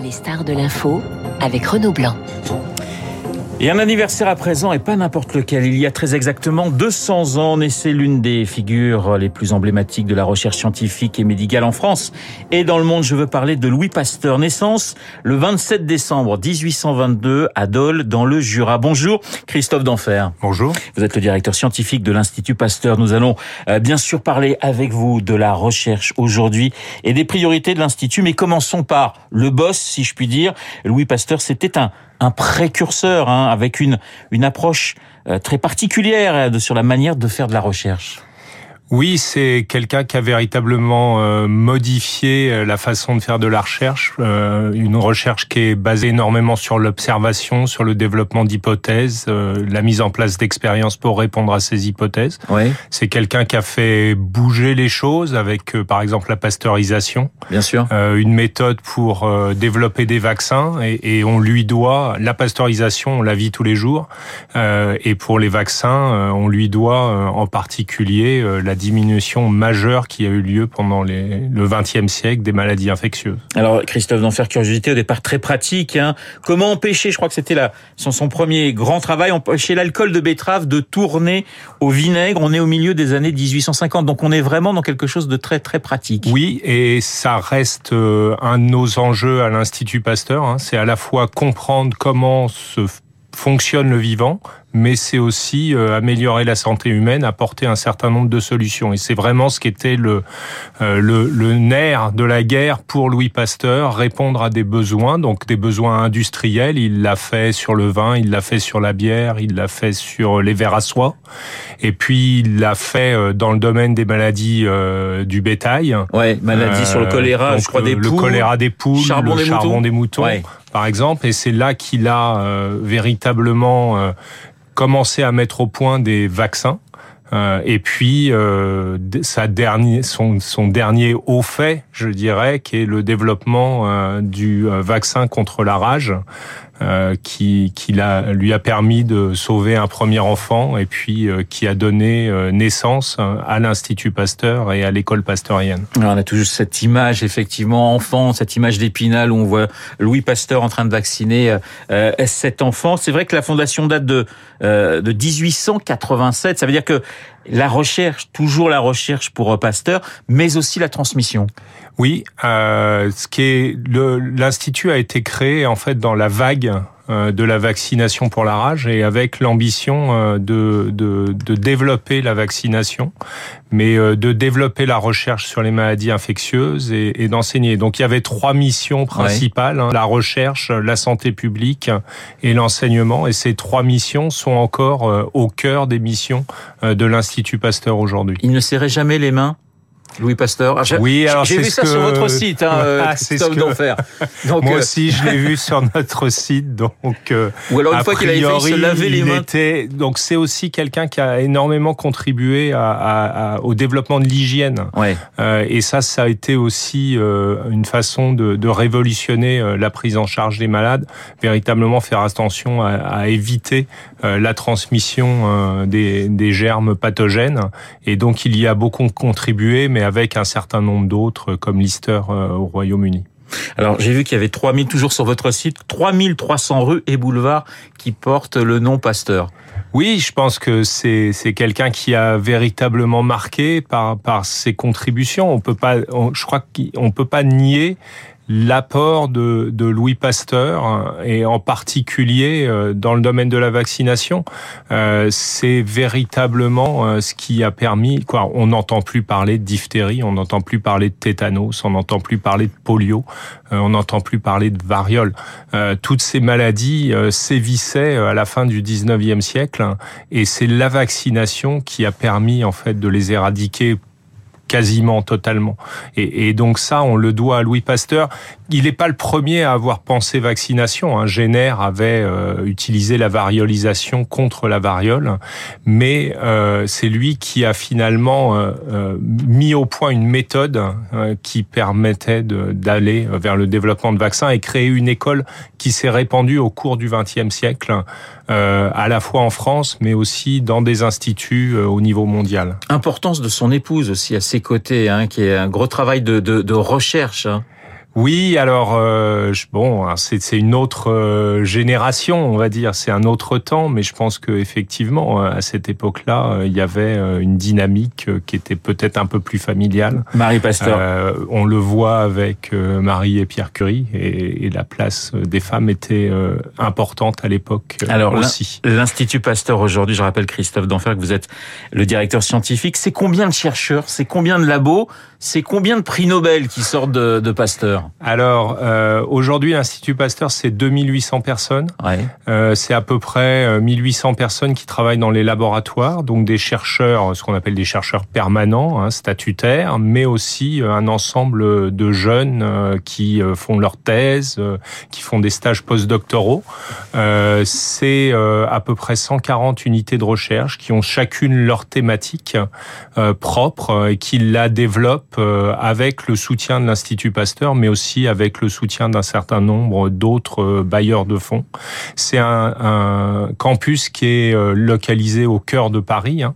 Les stars de l'info avec Renaud Blanc. Et un anniversaire à présent, et pas n'importe lequel. Il y a très exactement 200 ans, naissait l'une des figures les plus emblématiques de la recherche scientifique et médicale en France. Et dans le monde, je veux parler de Louis Pasteur. Naissance le 27 décembre 1822 à Dole, dans le Jura. Bonjour, Christophe Denfer. Bonjour. Vous êtes le directeur scientifique de l'Institut Pasteur. Nous allons euh, bien sûr parler avec vous de la recherche aujourd'hui et des priorités de l'Institut. Mais commençons par le boss, si je puis dire. Louis Pasteur, c'était un un précurseur hein, avec une, une approche euh, très particulière euh, sur la manière de faire de la recherche. Oui, c'est quelqu'un qui a véritablement euh, modifié euh, la façon de faire de la recherche, euh, une recherche qui est basée énormément sur l'observation, sur le développement d'hypothèses, la mise en place d'expériences pour répondre à ces hypothèses. Oui. C'est quelqu'un qui a fait bouger les choses avec, par exemple, la pasteurisation. Bien sûr. une méthode pour développer des vaccins et, et, on lui doit la pasteurisation, on la vit tous les jours, et pour les vaccins, on lui doit en particulier la diminution majeure qui a eu lieu pendant les, le XXe siècle des maladies infectieuses. Alors, Christophe, d'en faire curiosité, au départ très pratique. Hein. Comment empêcher, je crois que c'était là son, son premier grand travail, empêcher l'alcool de betterave de tourner au vinaigre. On est au milieu des années 1850, donc on est vraiment dans quelque chose de très très pratique. Oui, et ça reste euh, un de nos enjeux à l'Institut Pasteur. Hein. C'est à la fois comprendre comment se fonctionne le vivant, mais c'est aussi euh, améliorer la santé humaine, apporter un certain nombre de solutions. Et c'est vraiment ce qui était le, euh, le, le, nerf de la guerre pour Louis Pasteur, répondre à des besoins, donc des besoins industriels. Il l'a fait sur le vin, il l'a fait sur la bière, il l'a fait sur les verres à soie. Et puis il l'a fait euh, dans le domaine des maladies du bétail. Ouais, maladies sur le choléra, je crois des poules. Le choléra des poules, charbon le des charbon moutons. des moutons. Ouais. Par exemple, et c'est là qu'il a euh, véritablement commencé à mettre au point des vaccins. Euh, et puis euh, sa son, son, dernier haut fait, je dirais, qui est le développement euh, du vaccin contre la rage, euh, qui, qui a, lui a permis de sauver un premier enfant et puis euh, qui a donné euh, naissance à l'Institut Pasteur et à l'école pasteurienne. Alors on a toujours cette image, effectivement, enfant, cette image d'Épinal où on voit Louis Pasteur en train de vacciner euh, cet enfant. C'est vrai que la fondation date de, euh, de 1887. Ça veut dire que la recherche, toujours la recherche pour Pasteur, mais aussi la transmission. Oui, euh, ce qui est l'institut a été créé en fait dans la vague euh, de la vaccination pour la rage et avec l'ambition euh, de, de, de, développer la vaccination, mais euh, de développer la recherche sur les maladies infectieuses et, et d'enseigner. Donc il y avait trois missions principales ouais. hein, la recherche, la santé publique et l'enseignement. Et ces trois missions sont encore euh, au cœur des missions euh, de l'Institut Pasteur aujourd'hui. Il ne serrait jamais les mains Louis Pasteur. Ah, oui, alors j'ai vu ça que... sur votre site, hein, ah, Christophe que... d'Enfer. Donc, Moi aussi, je l'ai vu sur notre site. Donc, euh, ou alors une fois qu'il avait fait se laver les mains. Était... Donc, c'est aussi quelqu'un qui a énormément contribué à, à, à, au développement de l'hygiène. Ouais. Euh, et ça, ça a été aussi euh, une façon de, de, révolutionner euh, la prise en charge des malades, véritablement faire attention à, éviter euh, la transmission euh, des, des germes pathogènes. Et donc, il y a beaucoup contribué, mais avec un certain nombre d'autres, comme Lister euh, au Royaume-Uni. Alors, j'ai vu qu'il y avait 3000, toujours sur votre site, 3300 rues et boulevards qui portent le nom Pasteur. Oui, je pense que c'est c'est quelqu'un qui a véritablement marqué par par ses contributions. On peut pas, on, je crois qu'on peut pas nier l'apport de, de, Louis Pasteur et en particulier dans le domaine de la vaccination, euh, c'est véritablement ce qui a permis. Quoi, on n'entend plus parler de diphtérie, on n'entend plus parler de tétanos, on n'entend plus parler de polio, euh, on n'entend plus parler de variole. Euh, toutes ces maladies sévissaient à la fin du 19e siècle et c'est la vaccination qui a permis en fait de les éradiquer quasiment totalement. Et, donc ça, on le doit à Louis Pasteur. Il n'est pas le premier à avoir pensé vaccination. Hein. Jenner avait euh, utilisé la variolisation contre la variole, mais euh, c'est lui qui a finalement euh, mis au point une méthode qui permettait d'aller vers le développement de vaccins et créer une école qui s'est répandue au cours du XXe siècle, à la fois en France, mais aussi dans des instituts au niveau mondial. Importance de son épouse aussi à ses côtés, hein, qui est un gros travail de, de, de recherche. Hein. Oui, alors euh, bon, hein, c'est une autre euh, génération, on va dire, c'est un autre temps, mais je pense que effectivement, à cette époque-là, il y avait une dynamique qui était peut-être un peu plus familiale. Marie Pasteur, on le voit avec Marie et Pierre Curie, et, et la place des femmes était importante à l'époque alors aussi. L'Institut Pasteur aujourd'hui, je rappelle Christophe Denfer que vous êtes le directeur scientifique. C'est combien de chercheurs, c'est combien de labos, c'est combien de prix Nobel qui sortent de, de Pasteur? Alors, euh, aujourd'hui, l'Institut Pasteur, c'est 2800 personnes. Ouais. Euh, c'est à peu près 1800 euh, personnes qui travaillent dans les laboratoires, donc des chercheurs, ce qu'on appelle des chercheurs permanents, hein, statutaires, mais aussi euh, un ensemble de jeunes euh, qui font leur thèse, qui font des stages postdoctoraux. c'est à peu près 140 unités de recherche qui ont chacune leur thématique propre et qui la développent euh, avec le soutien de l'Institut Pasteur, mais aussi avec le soutien d'un certain nombre d'autres euh, bailleurs de fonds. C'est un, campus qui est euh, localisé au cœur de Paris hein,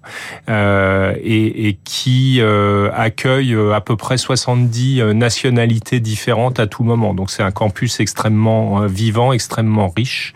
euh, et, qui accueille à peu près 70 nationalités différentes à tout moment. Donc c'est un campus extrêmement vivant, extrêmement riche,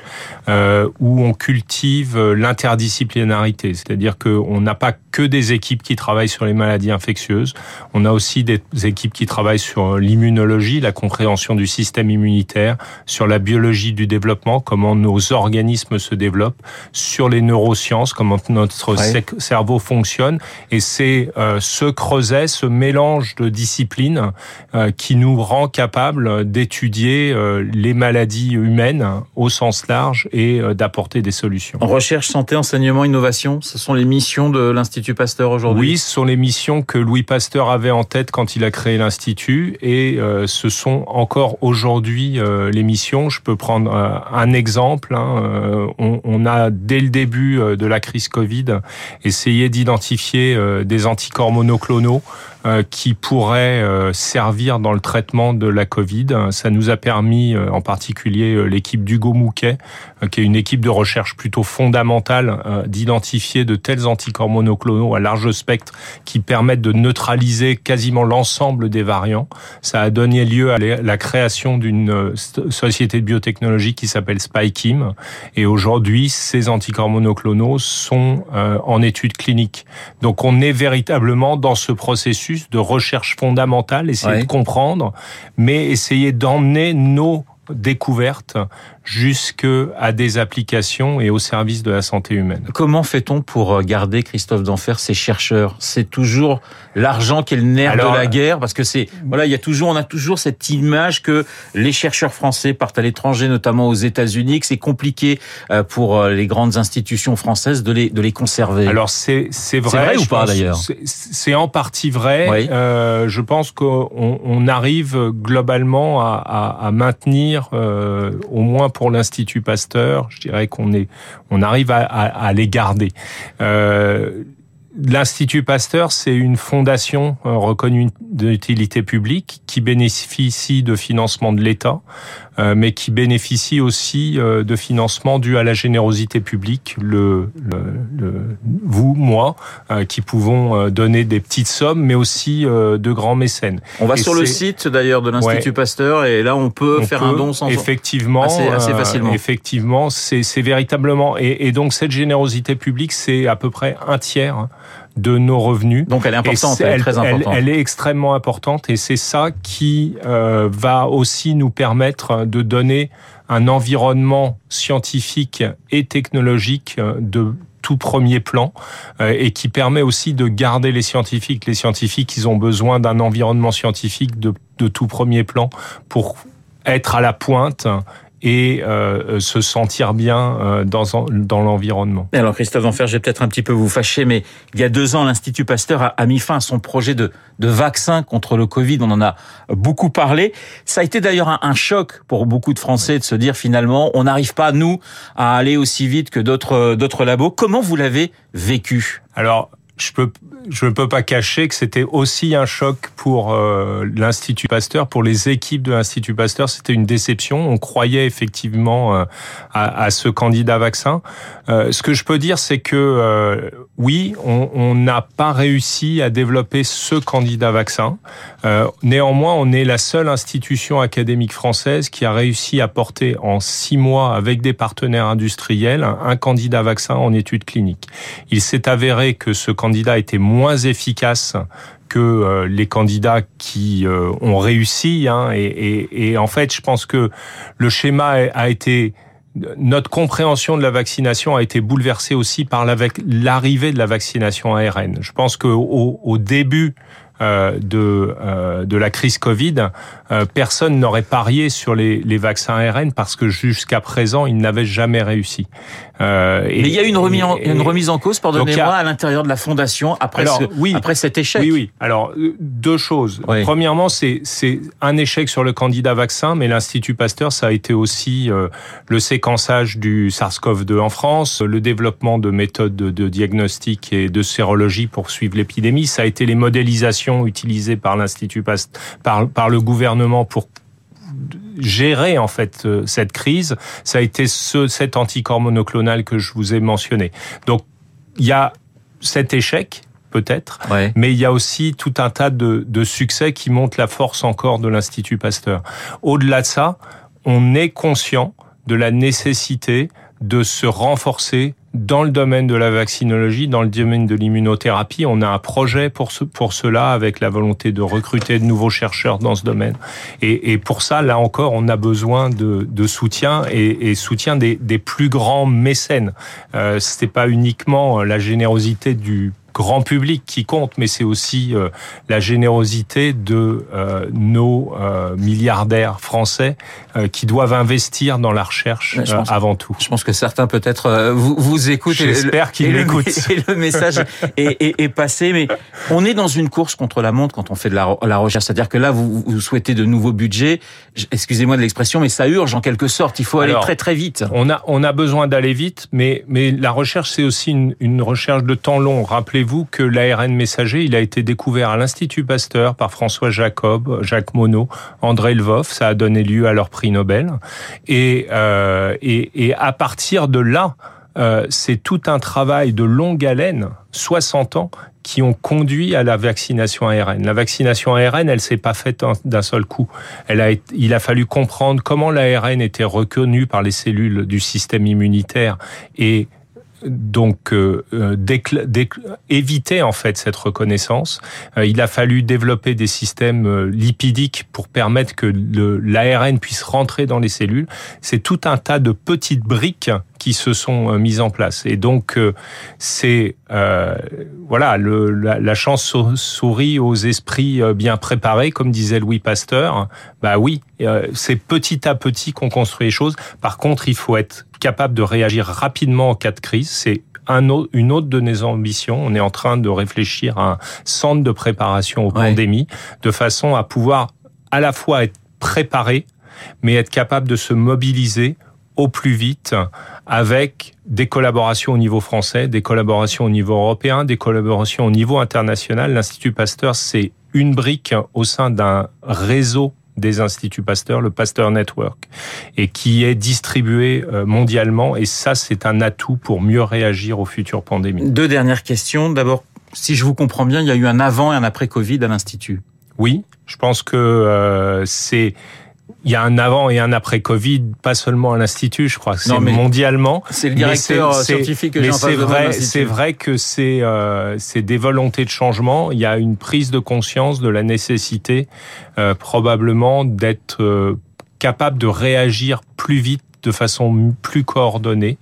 où on cultive l'interdisciplinarité, c'est-à-dire qu'on n'a pas que des équipes qui travaillent sur les maladies infectieuses, on a aussi des équipes qui travaillent sur l'immunologie, la compréhension du système immunitaire, sur la biologie du développement, comment nos organismes se développent, sur les neurosciences, comment notre cerveau fonctionne. Et c'est euh, ce creuset, ce mélange de disciplines euh, qui nous rend capable d'étudier euh, les maladies humaines au sens large et d'apporter des solutions. Recherche, santé, enseignement, innovation, ce sont les missions de l'Institut Pasteur aujourd'hui? Oui, ce sont les missions que Louis Pasteur avait en tête quand il a créé l'institut et ce sont encore aujourd'hui euh, les missions. Je peux prendre euh, un exemple. Hein, on, on, a dès le début de la crise Covid essayé d'identifier des anticorps monoclonaux euh, qui pourrait euh, servir dans le traitement de la Covid. Ça nous a permis, euh, en particulier l'équipe d'Hugo Mouquet, qui est une équipe de recherche plutôt fondamentale, d'identifier de tels anticorps monoclonaux à large spectre qui permettent de neutraliser quasiment l'ensemble des variants. Ça a donné lieu à la création d'une société de biotechnologie qui s'appelle Spikeim. Et aujourd'hui, ces anticorps monoclonaux sont en études cliniques. Donc on est véritablement dans ce processus de recherche fondamentale, essayer de comprendre, mais essayer d'emmener nos découvertes jusque à des applications et au service de la santé humaine. Comment fait-on pour euh, garder Christophe Denfer ces chercheurs? C'est toujours l'argent qui est le nerf de la guerre parce que c'est voilà, il y a toujours on a toujours cette image que les chercheurs français partent à l'étranger notamment aux États-Unis, que c'est compliqué euh, pour euh, les grandes institutions françaises de les de les conserver. Alors c'est c'est vrai, vrai ou pas d'ailleurs? C'est en partie vrai. Euh, je pense qu'on on arrive globalement à, à, à maintenir euh, au moins pour l'Institut Pasteur, je dirais qu'on arrive à, les garder. Euh, L'Institut Pasteur, c'est une fondation euh, reconnue d'utilité publique qui bénéficie de financement de l'État, mais qui bénéficie aussi euh, de financement dû à la générosité publique, le, le, vous, moi, qui pouvons donner des petites sommes, mais aussi de grands mécènes. On va sur le site d'ailleurs de l'Institut Pasteur et là on peut faire un don sans effectivement assez, assez facilement. effectivement, c'est véritablement et, et donc cette générosité publique, c'est à peu près un tiers de nos revenus. Donc elle est importante, elle, est très importante. Elle, est extrêmement importante et c'est ça qui euh, va aussi nous permettre de donner un environnement scientifique et technologique euh, de tout premier plan euh, et qui permet aussi de garder les scientifiques. Les scientifiques, ils ont besoin d'un environnement scientifique de, de tout premier plan pour être à la pointe et euh, se sentir bien euh, dans, dans l'environnement. Alors Christophe Enfer, je vais peut-être un petit peu vous fâcher, mais il y a deux ans, l'Institut Pasteur a, a, mis fin à son projet de, de vaccin contre le Covid. On en a beaucoup parlé. Ça a été d'ailleurs un, un, choc pour beaucoup de Français de se dire finalement, on n'arrive pas, nous, à aller aussi vite que d'autres d'autres labos. Comment vous l'avez vécu? Alors, je peux je ne peux pas cacher que c'était aussi un choc pour euh, l'Institut Pasteur, pour les équipes de l'Institut Pasteur. C'était une déception. On croyait effectivement euh, à, ce candidat vaccin. Euh, ce que je peux dire, c'est que oui, on n'a pas réussi à développer ce candidat vaccin. néanmoins, on est la seule institution académique française qui a réussi à porter en six mois, avec des partenaires industriels, un candidat vaccin en études cliniques. Il s'est avéré que ce candidat était efficace que euh, les candidats qui euh, ont réussi. Hein, et, en fait, je pense que le schéma a été notre compréhension de la vaccination a été bouleversée aussi par l'arrivée de la vaccination ARN. Je pense qu'au au début euh, de, euh, de la crise Covid, euh, personne n'aurait parié sur les, les vaccins ARN parce que jusqu'à présent, ils n'avaient jamais réussi. Euh, Mais il y a une remise en, une remise en cause, pardonnez-moi, à l'intérieur de la fondation après, ce, oui, après cet échec. Oui, oui. Alors, deux choses. Premièrement, c'est un échec sur le candidat vaccin, mais l'Institut Pasteur, ça a été aussi le séquençage du SARS-CoV-2 en France, le développement de méthodes de, de diagnostic et de sérologie pour suivre l'épidémie, ça a été les modélisations utilisée par l'Institut par, par le gouvernement pour gérer en fait euh, cette crise, ça a été ce, cet anticorps monoclonal que je vous ai mentionné. Donc il y a cet échec peut-être, mais il y a aussi tout un tas de, de succès qui montrent la force encore de l'Institut Pasteur. Au-delà de ça, on est conscient de la nécessité de se renforcer dans le domaine de la vaccinologie, dans le domaine de l'immunothérapie. On a un projet pour, ce, pour cela avec la volonté de recruter de nouveaux chercheurs dans ce domaine. Et, et pour ça, là encore, on a besoin de, de soutien et, et soutien des, des, plus grands mécènes. Euh, Ce n'est pas uniquement la générosité du grand public qui compte, mais c'est aussi euh, la générosité de euh, nos euh, milliardaires français qui doivent investir dans la recherche avant tout. Je pense que certains peut-être vous, vous écoutent. J'espère qu'ils l'écoutent. Et le message est, est, est, passé, mais on est dans une course contre la montre quand on fait de la, la recherche. C'est-à-dire que là, vous, vous, souhaitez de nouveaux budgets. Excusez-moi de l'expression, mais ça urge en quelque sorte. Il faut aller très très vite. On a on a besoin d'aller vite, mais mais la recherche c'est aussi une, une recherche de temps long. Rappelez vous que l'ARN messager, il a été découvert à l'Institut Pasteur par François Jacob, Jacques Monod, André Lvov. Ça a donné lieu à leur prix Nobel. Et, euh, et, et à partir de là, euh, c'est tout un travail de longue haleine, 60 ans, qui ont conduit à la vaccination ARN. La vaccination ARN, elle s'est pas faite d'un seul coup. Elle a, il a fallu comprendre comment l'ARN était reconnu par les cellules du système immunitaire et donc euh, euh éviter en fait cette reconnaissance. Euh, il a fallu développer des systèmes euh, lipidiques pour permettre que l'ARN puisse rentrer dans les cellules. C'est tout un tas de petites briques qui se sont mises en place. Et donc c'est euh, voilà le, la, la, chance sourit aux esprits bien préparés, comme disait Louis Pasteur. Bah oui, c'est petit à petit qu'on construit les choses. Par contre, il faut être capable de réagir rapidement en cas de crise. C'est un autre, une autre de nos ambitions. On est en train de réfléchir à un centre de préparation aux pandémies, de façon à pouvoir à la fois être préparé, mais être capable de se mobiliser au plus vite avec des collaborations au niveau français, des collaborations au niveau européen, des collaborations au niveau international. L'Institut Pasteur, c'est une brique au sein d'un réseau des instituts Pasteur, le Pasteur Network, et qui est distribué euh, mondialement. Et ça, c'est un atout pour mieux réagir aux futures pandémies. Deux dernières questions. D'abord, si je vous comprends bien, il y a eu un avant et un après Covid à l'Institut. Oui, je pense que euh, c'est il y a un avant et un après Covid, pas seulement à l'institut, je crois, c'est mondialement. C'est le directeur scientifique que Mais c'est vrai, c'est vrai que c'est euh, c'est des volontés de changement. Il y a une prise de conscience de la nécessité, euh, probablement, d'être euh, capable de réagir plus vite de façon plus coordonnée.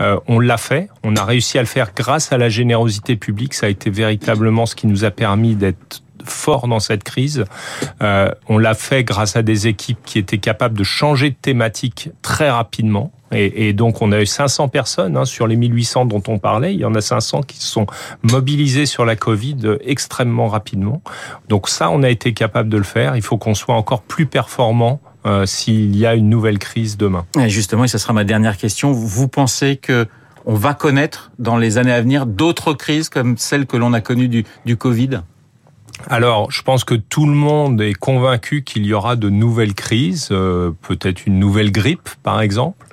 Euh, on l'a fait, on a réussi à le faire grâce à la générosité publique. Ça a été véritablement ce qui nous a permis d'être fort dans cette crise. Euh, on l'a fait grâce à des équipes qui étaient capables de changer de thématique très rapidement. Et, donc, on a eu 500 personnes hein, sur les 1800 dont on parlait. Il y en a 500 qui se sont mobilisés sur la Covid extrêmement rapidement. Donc ça, on a été capable de le faire. Il faut qu'on soit encore plus performant euh, s'il y a une nouvelle crise demain. Et justement, et ce sera ma dernière question. Vous pensez que on va connaître dans les années à venir d'autres crises comme celle que l'on a connue du Covid? Alors, je pense que tout le monde est convaincu qu'il y aura de nouvelles crises, euh, peut-être une nouvelle grippe, par exemple.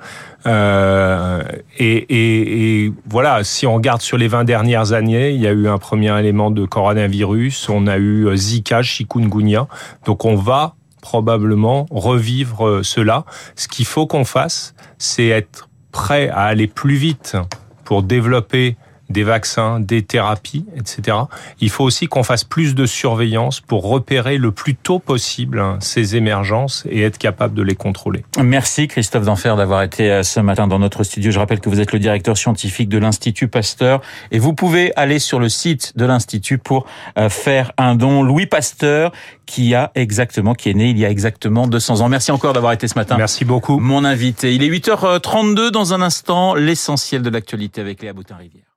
Euh, et, et, et, voilà, si on regarde sur les 20 dernières années, il y a eu un premier élément de coronavirus, on a eu euh, Zika, chikungunya, donc on va probablement revivre euh, cela. Ce qu'il faut qu'on fasse, c'est être prêt à aller plus vite pour développer des vaccins, des thérapies, etc. Il faut aussi qu'on fasse plus de surveillance pour repérer le plus tôt possible hein, ces émergences et être capable de les contrôler. Merci Christophe Denfer d'avoir été euh, ce matin dans notre studio. Je rappelle que vous êtes le directeur scientifique de l'Institut Pasteur et vous pouvez aller sur le site de l'Institut pour euh, faire un don. Louis Pasteur qui a exactement, qui est né il y a exactement 200 ans. Merci encore d'avoir été ce matin. Merci beaucoup. Mon invité. Il est 8h32 dans un instant, l'essentiel de l'actualité avec Léa Boutin-Rivière.